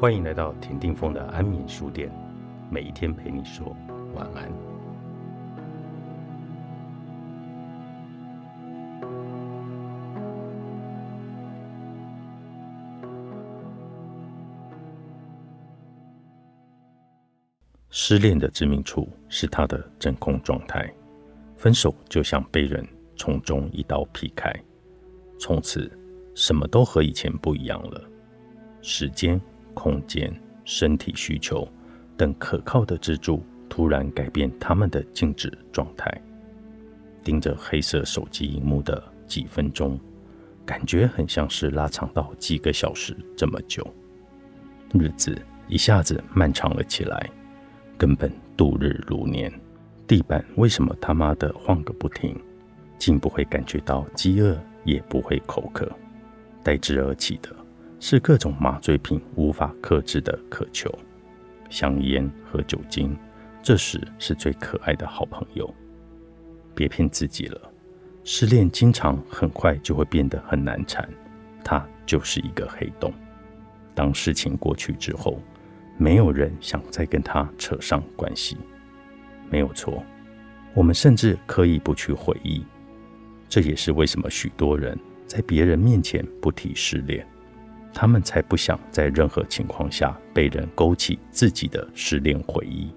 欢迎来到田定峰的安眠书店，每一天陪你说晚安。失恋的致命处是他的真空状态，分手就像被人从中一刀劈开，从此什么都和以前不一样了，时间。空间、身体需求等可靠的支柱突然改变他们的静止状态，盯着黑色手机荧幕的几分钟，感觉很像是拉长到几个小时这么久。日子一下子漫长了起来，根本度日如年。地板为什么他妈的晃个不停？竟不会感觉到饥饿，也不会口渴，代之而起的。是各种麻醉品无法克制的渴求，香烟和酒精，这时是最可爱的好朋友。别骗自己了，失恋经常很快就会变得很难缠，它就是一个黑洞。当事情过去之后，没有人想再跟他扯上关系。没有错，我们甚至可以不去回忆。这也是为什么许多人在别人面前不提失恋。他们才不想在任何情况下被人勾起自己的失恋回忆，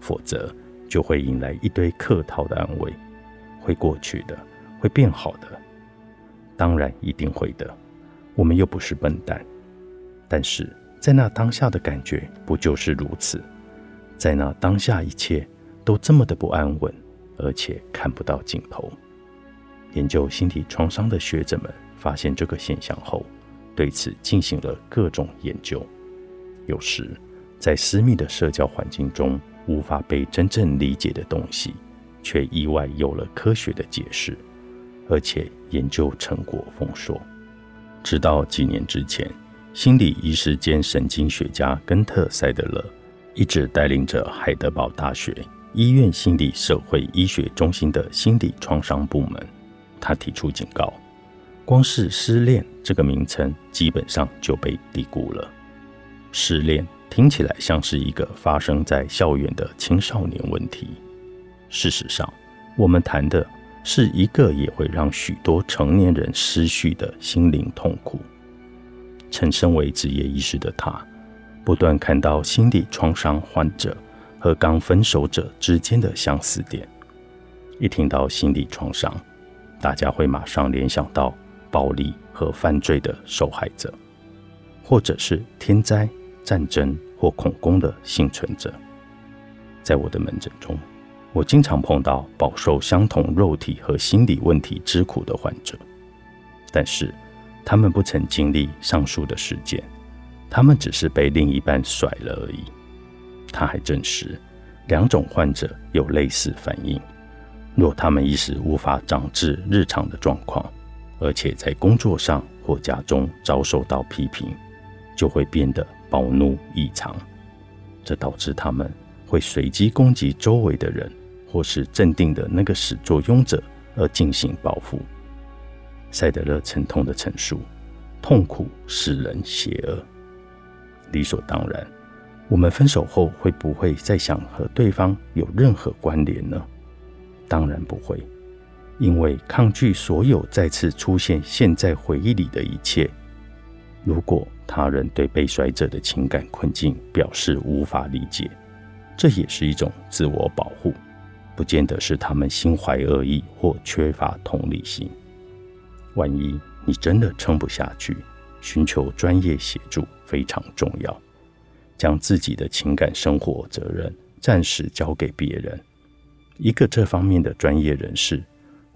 否则就会引来一堆客套的安慰。会过去的，会变好的，当然一定会的。我们又不是笨蛋。但是在那当下的感觉不就是如此？在那当下，一切都这么的不安稳，而且看不到尽头。研究心理创伤的学者们发现这个现象后。对此进行了各种研究。有时，在私密的社交环境中无法被真正理解的东西，却意外有了科学的解释，而且研究成果丰硕。直到几年之前，心理医师兼神经学家根特·塞德勒一直带领着海德堡大学医院心理社会医学中心的心理创伤部门，他提出警告。光是失恋这个名称，基本上就被低估了。失恋听起来像是一个发生在校园的青少年问题，事实上，我们谈的是一个也会让许多成年人失序的心灵痛苦。曾身为职业医师的他，不断看到心理创伤患者和刚分手者之间的相似点。一听到心理创伤，大家会马上联想到。暴力和犯罪的受害者，或者是天灾、战争或恐攻的幸存者，在我的门诊中，我经常碰到饱受相同肉体和心理问题之苦的患者，但是他们不曾经历上述的事件，他们只是被另一半甩了而已。他还证实，两种患者有类似反应，若他们一时无法长治日常的状况。而且在工作上或家中遭受到批评，就会变得暴怒异常，这导致他们会随机攻击周围的人，或是镇定的那个始作俑者而进行报复。塞德勒沉痛的陈述：痛苦使人邪恶。理所当然，我们分手后会不会再想和对方有任何关联呢？当然不会。因为抗拒所有再次出现现在回忆里的一切。如果他人对被甩者的情感困境表示无法理解，这也是一种自我保护，不见得是他们心怀恶意或缺乏同理心。万一你真的撑不下去，寻求专业协助非常重要。将自己的情感生活责任暂时交给别人，一个这方面的专业人士。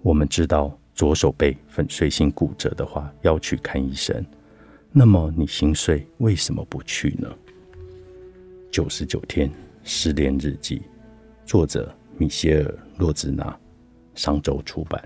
我们知道左手被粉碎性骨折的话要去看医生，那么你心碎为什么不去呢？九十九天失恋日记，作者米歇尔·洛兹纳，商周出版。